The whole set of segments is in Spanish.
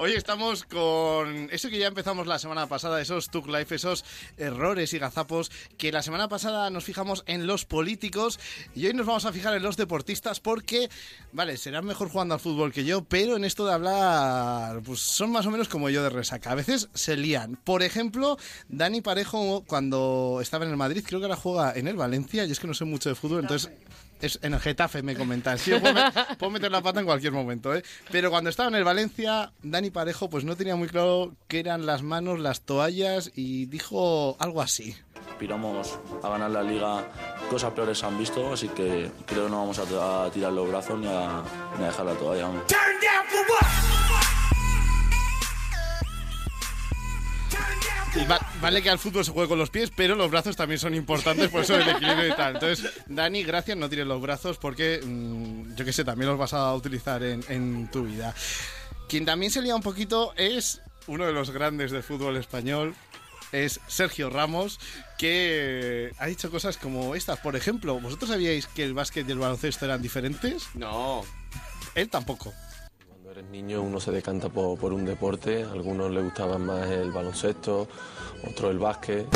Hoy estamos con eso que ya empezamos la semana pasada, esos Tug Life, esos errores y gazapos que la semana pasada nos fijamos en los políticos y hoy nos vamos a fijar en los deportistas porque, vale, serán mejor jugando al fútbol que yo, pero en esto de hablar, pues son más o menos como yo de resaca. A veces se lían. Por ejemplo, Dani Parejo cuando estaba en el Madrid, creo que ahora juega en el Valencia, y es que no sé mucho de fútbol, entonces es en el Getafe me comentan. Sí, puedo, met- puedo meter la pata en cualquier momento, ¿eh? Pero cuando estaba en el Valencia, Dani Parejo pues no tenía muy claro qué eran las manos, las toallas y dijo algo así. aspiramos a ganar la liga, cosas peores se han visto, así que creo que no vamos a, a tirar los brazos ni a, ni a dejar la toalla. vamos. Y va- vale que al fútbol se juegue con los pies, pero los brazos también son importantes, por eso el equilibrio y tal. Entonces, Dani, gracias, no tires los brazos porque, mm, yo qué sé, también los vas a utilizar en, en tu vida. Quien también se lía un poquito es uno de los grandes del fútbol español, es Sergio Ramos, que ha dicho cosas como estas. Por ejemplo, ¿vosotros sabíais que el básquet y el baloncesto eran diferentes? No. Él tampoco. Cuando eres niño uno se decanta por, un deporte, a algunos les gustaba más el baloncesto, otros el básquet.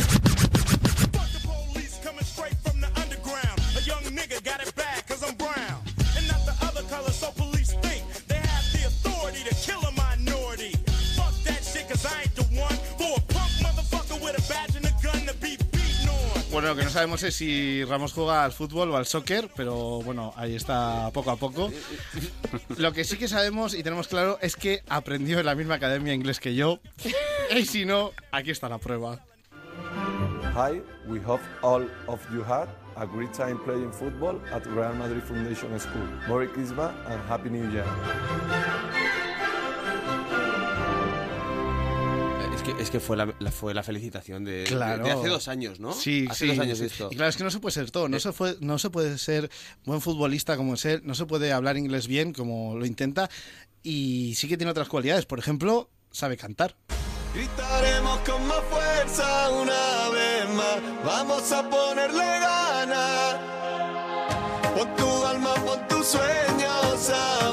Bueno, lo que no sabemos es si Ramos juega al fútbol o al soccer, pero bueno, ahí está poco a poco. Lo que sí que sabemos y tenemos claro es que aprendió en la misma academia inglés que yo. Y si no, aquí está la prueba. Hi, we hope all of you had a great time playing football at Real Madrid Foundation School. Merry Christmas and Happy New Year. Es que, es que fue, la, la- fue la felicitación de, de- Claro. de hace dos años, ¿no? Sí, hace sí, dos años sí. esto. Y claro, es que no se puede ser todo. No, Eh. se fue- no se puede ser buen futbolista como es él, no se puede hablar inglés bien como lo intenta. Y sí que tiene otras cualidades. Por ejemplo, sabe cantar. Gritaremos con más fuerza una vez más. Vamos a ponerle ganas. Pon tu alma, pon tus sueños a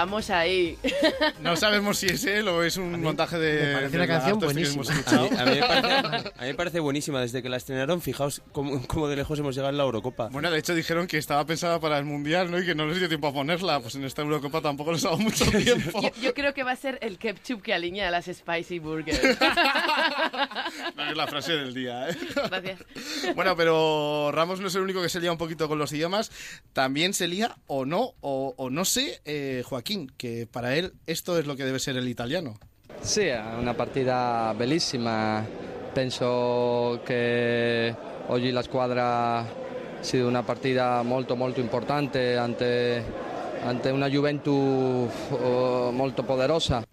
Vamos ahí. No sabemos si es él o es un montaje de. me parece de una canción buenísima. hemos A escuchado. mí, a mí me parece, a mí me parece buenísima. Desde que la estrenaron, fijaos cómo, cómo de lejos hemos llegado en la Eurocopa. Bueno, de hecho dijeron que estaba pensada para el Mundial, ¿no? Y que no les dio tiempo a ponerla. Pues en esta Eurocopa tampoco les ha dado mucho tiempo. Yo, yo creo que va a ser el ketchup que alinea a las spicy burgers. No, es la frase del día, ¿eh? Gracias. Bueno, pero Ramos no es el único que se lía un poquito con los idiomas. También se lía, o no, o, o no sé, eh, Joaquín, que para él esto es lo que debe ser el italiano. È una partita bellissima. Penso che oggi la squadra ha sido una partita molto molto importante ante, ante una Juventus eh, molto poderosa.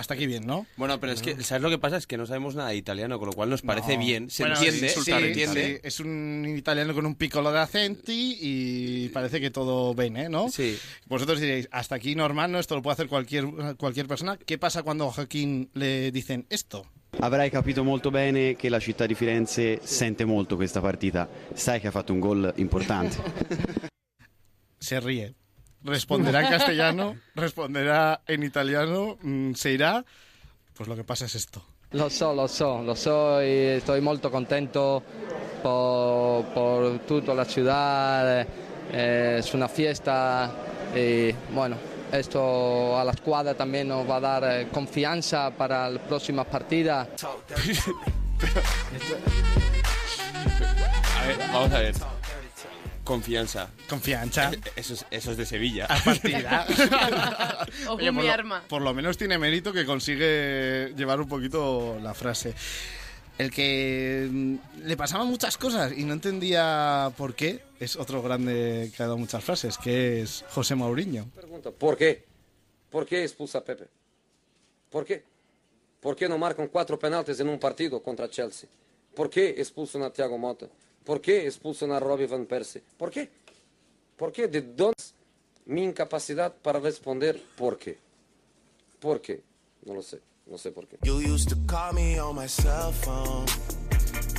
Hasta aquí bien, ¿no? Bueno, pero es que, ¿sabes lo que pasa? Es que no sabemos nada de italiano, con lo cual nos parece No. bien, se Bueno, entiende, sí, se sí, entiende. sí. Es un italiano con un piccolo de acenti y parece que todo bene, ¿no? Sí. Vosotros diréis, hasta aquí normal, ¿no? Esto lo puede hacer cualquier, cualquier persona. ¿Qué pasa cuando a Joaquín le dicen esto? Avrai capito molto bene che la città di Firenze sente molto questa partita. Sai che ha fatto un gol importante. Se ríe. Responderá en castellano, responderá en italiano, mm, se irá. Pues lo que pasa es esto. Lo so, lo so, lo so e sto molto contento por, por tutta la ciudad, eh, es una fiesta y bueno, esto a la squadra también nos va a dar eh, confianza para las próximas partidas. A ver, vamos a ver. Confianza. Confianza. Eso es, eso es de Sevilla. A partida. Ojo, Oye, por, mi lo, arma. por lo menos tiene mérito que consigue llevar un poquito la frase. El que mm, le pasaban muchas cosas y no entendía por qué es otro grande que ha dado muchas frases, que es José Mourinho. Por quê? Por que expulsa Pepe? Por quê? Por que não marcam quatro penaltis em um partido contra a Chelsea? Por que expulsam a Thiago Mota? Por que expulsam a Robbie Van Persie? Por quê? Por quê? De onde minha incapacidade para responder por quê? Por quê? Não lo sei. Não sei por quê. You used to call me on my cell phone.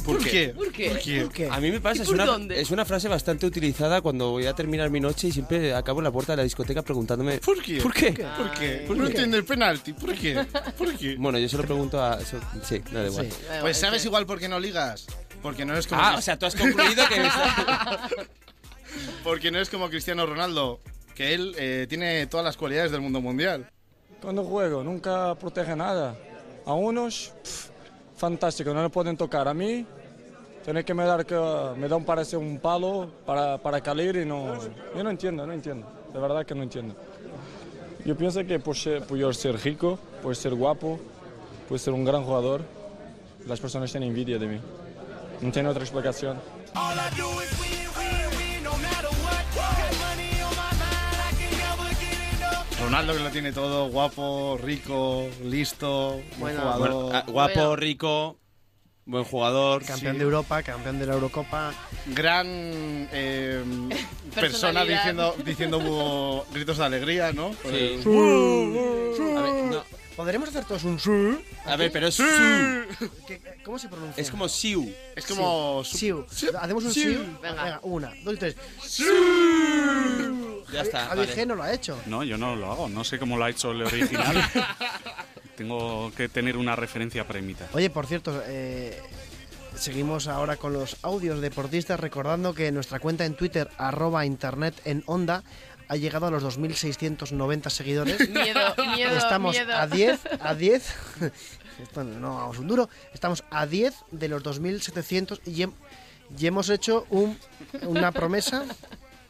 ¿Por qué? ¿Por qué? ¿Por qué? A mí me pasa, ¿Y es por una, dónde? es una frase bastante utilizada cuando voy a terminar mi noche y siempre acabo en la puerta de la discoteca preguntándome ¿Por qué? ¿Por qué? ¿Por qué? no entiendo el penalti. ¿Por qué? ¿Por qué? Bueno, yo se lo pregunto a... eso- sí, no da igual. Da igual, Pues es sabes igual por qué no ligas. Porque no eres como Ah, Cris- o sea, tú has concluido que... porque no eres como Cristiano Ronaldo, que él eh, tiene todas las cualidades del mundo mundial. Cuando juego, nunca protege nada. A unos, pf, fantástico, no le pueden tocar. A mí, tiene que me dar que me da un parece un palo para, para calir y no. Yo no entiendo, no entiendo. De verdad que no entiendo. Yo pienso que por, ser, por yo ser rico, por ser guapo, por ser un gran jugador, las personas tienen envidia de mí. No tiene otra explicación. Ronaldo que lo tiene todo, guapo, rico, listo, buen Bueno. jugador. Bueno, ah, guapo, Bueno. rico, buen jugador. Campeón Sí. de Europa, campeón de la Eurocopa. gran eh, persona diciendo, diciendo uh, gritos de alegría, ¿no? Sí. Eh, A ver, no, ¿Podremos hacer todos un su? a ver, pero es su. ¿Qué- ¿Cómo se pronuncia? Es como siu. Es como... su- Siu. ¿Hacemos un Siu. siu? Venga. una, dos y tres. Ya está. Javi vale. G no lo ha hecho. No, yo no lo hago. No sé cómo lo ha hecho el original. Tengo que tener una referencia premita. Oye, por cierto, eh, seguimos ahora con los audios deportistas, recordando que nuestra cuenta en Twitter, arroba internet en onda, ha llegado a los 2.690 seguidores. Miedo, miedo, Estamos miedo. a 10, a 10. Esto no vamos un duro. Estamos a 10 de los 2.700 y, hem- y hemos hecho un- una promesa.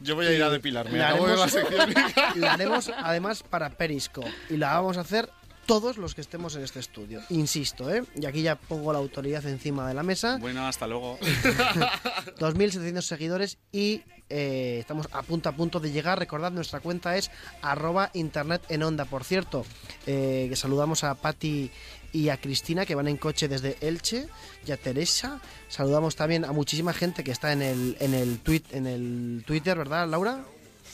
Yo voy a ir a depilarme. La la haremos- sección. La haremos además para Periscope y la vamos a hacer todos los que estemos en este estudio. Insisto, ¿eh? Y aquí ya pongo la autoridad encima de la mesa. Bueno, hasta luego. 2.700 seguidores y eh, estamos a punto a punto de llegar. Recordad, nuestra cuenta es arroba internet en onda. Por cierto, eh, que saludamos a Patti y a Cristina que van en coche desde Elche y a Teresa. Saludamos también a muchísima gente que está en el, en el, tweet, en el Twitter, ¿verdad, Laura?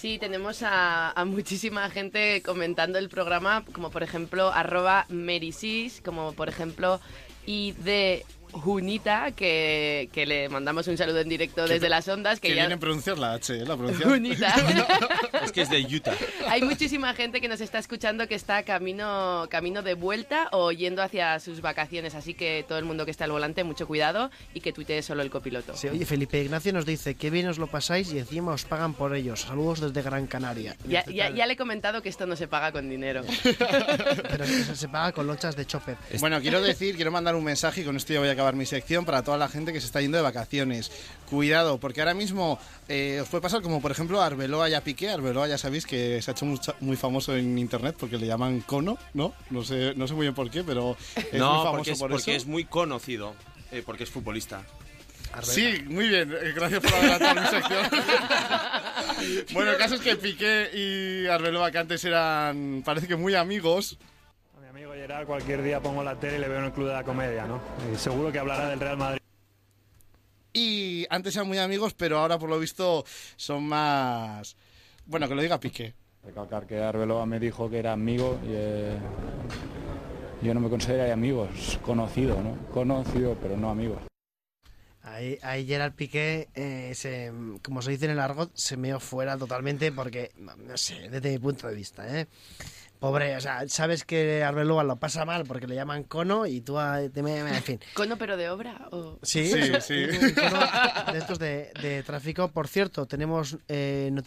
Sí, tenemos a, a muchísima gente comentando el programa, como por ejemplo arroba Merisis, como por ejemplo ID Junita, que, que le mandamos un saludo en directo Que- desde las ondas, que Que ya... viene a pronunciar la H, ¿eh? La pronuncia. Junita. Es que es de Utah. Hay muchísima gente que nos está escuchando que está camino, camino de vuelta o yendo hacia sus vacaciones, así que todo el mundo que está al volante, mucho cuidado y que tuitee solo el copiloto. Sí, oye, Felipe Ignacio nos dice que bien os lo pasáis y encima os pagan por ellos. Saludos desde Gran Canaria. Ya, ya- ya le he comentado que esto no se paga con dinero. Pero se paga con lonchas de chopper. Bueno, quiero decir, quiero mandar un mensaje y con esto ya voy a acabar mi sección para toda la gente que se está yendo de vacaciones. Cuidado, porque ahora mismo eh, os puede pasar como por ejemplo a Arbeloa y a Piqué. Arbeloa ya sabéis que se ha hecho mucha- muy famoso en internet porque le llaman cono, ¿no? No sé, no sé muy bien por qué, pero es muy No, famoso porque, es, por porque eso. es muy conocido. eh, porque es futbolista. Sí, muy bien. eh, Gracias por adelantar mi sección. bueno, el caso es que Piqué y Arbeloa, que antes eran, parece que muy amigos, Gerard cualquier día pongo la tele y le veo en el Club de la Comedia, ¿no? Y seguro que hablará del Real Madrid. y antes eran muy amigos, pero ahora por lo visto son más... Bueno, que lo diga Piqué. Recalcar que Arbeloa me dijo que era amigo y eh, yo no me consideraría amigo, es conocido, ¿no? Conocido, pero no amigo. Ahí, ahí Gerard Piqué, eh, se, como se dice en el argot, se meó fuera totalmente porque, no sé, desde mi punto de vista, ¿eh? Pobre, o sea, sabes que Arbeloa lo pasa mal porque le llaman cono y tú, te me, en fin. ¿Cono pero de obra? O... Sí, Sí, sí. de estos de, de tráfico. Por cierto, tenemos eh, noticias.